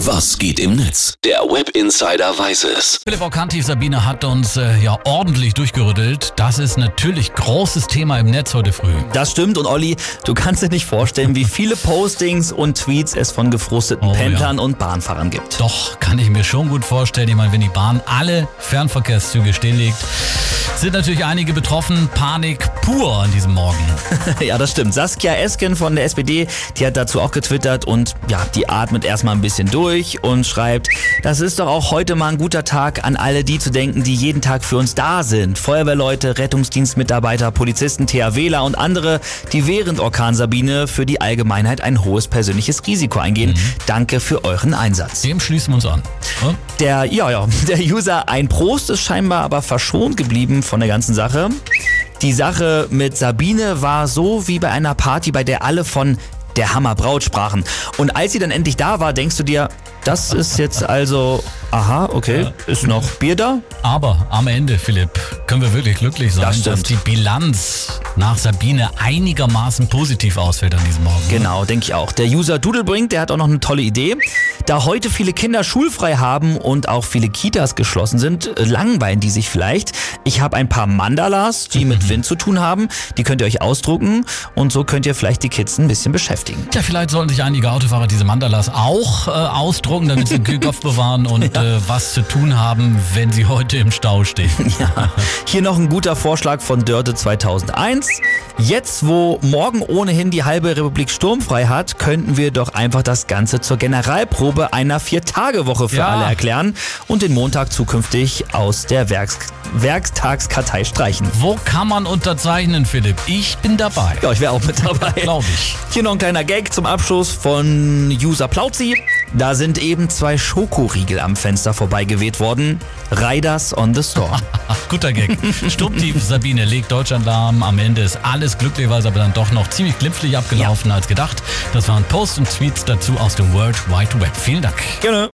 Was geht im Netz? Der Web Insider weiß es. Philipp Orkanti Sabine hat uns äh, ja ordentlich durchgerüttelt. Das ist natürlich großes Thema im Netz heute früh. Das stimmt und Olli, du kannst dir nicht vorstellen, wie viele Postings und Tweets es von gefrusteten Oh, Pendlern und Bahnfahrern gibt. Doch, kann ich mir schon gut vorstellen. Ich meine, wenn die Bahn alle Fernverkehrszüge stilllegt, sind natürlich einige betroffen. Panik pur an diesem Morgen. ja, das stimmt. Saskia Esken von der SPD, die hat dazu auch getwittert und ja, die atmet erstmal ein bisschen durch und schreibt, das ist doch auch heute mal ein guter Tag an alle die zu denken, die jeden Tag für uns da sind. Feuerwehrleute, Rettungsdienstmitarbeiter, Polizisten, THWler und andere, die während Orkan Sabine für die Allgemeinheit ein hohes persönliches Risiko eingehen. Danke für euren Einsatz. Dem schließen wir uns an. Ja? Der, ja, ja, der User ein Prost ist scheinbar aber verschont geblieben von der ganzen Sache. Die Sache mit Sabine war so wie bei einer Party, bei der alle von der Hammerbraut sprachen. Und als sie dann endlich da war, denkst du dir, das ist jetzt also, aha, okay, ist noch Bier da? Aber am Ende, Philipp, können wir wirklich glücklich sein, Das dass die Bilanz nach Sabine einigermaßen positiv ausfällt an diesem Morgen. Genau, denke ich auch. Der User Doodlebrink, der hat auch noch eine tolle Idee. Da heute viele Kinder schulfrei haben und auch viele Kitas geschlossen sind, langweilen die sich vielleicht. Ich habe ein paar Mandalas, die mit Wind zu tun haben. Die könnt ihr euch ausdrucken und so könnt ihr vielleicht die Kids ein bisschen beschäftigen. Ja, vielleicht sollten sich einige Autofahrer diese Mandalas auch äh, ausdrucken, damit sie den Kühlkopf bewahren und äh, was zu tun haben, wenn sie heute im Stau stehen. Ja. Hier noch ein guter Vorschlag von Dörte 2001. Jetzt, wo morgen ohnehin die halbe Republik sturmfrei hat, könnten wir doch einfach das Ganze zur Generalprobe einer Vier-Tage-Woche für Ja. alle erklären und den Montag zukünftig aus der Werks Werktagskartei streichen. Wo kann man unterzeichnen, Philipp? Ich bin dabei. Ja, ich wäre auch mit dabei. Glaube ich. Hier noch ein kleiner Gag zum Abschluss von User Plauzi. Da sind eben zwei Schokoriegel am Fenster vorbeigeweht worden. Riders on the Storm. Guter Gag. Sturmtief Sabine legt Deutschland lahm. Am Ende ist alles glücklicherweise aber dann doch noch ziemlich glimpflich abgelaufen als gedacht. Das waren Posts und Tweets dazu aus dem World Wide Web. Vielen Dank. Gerne.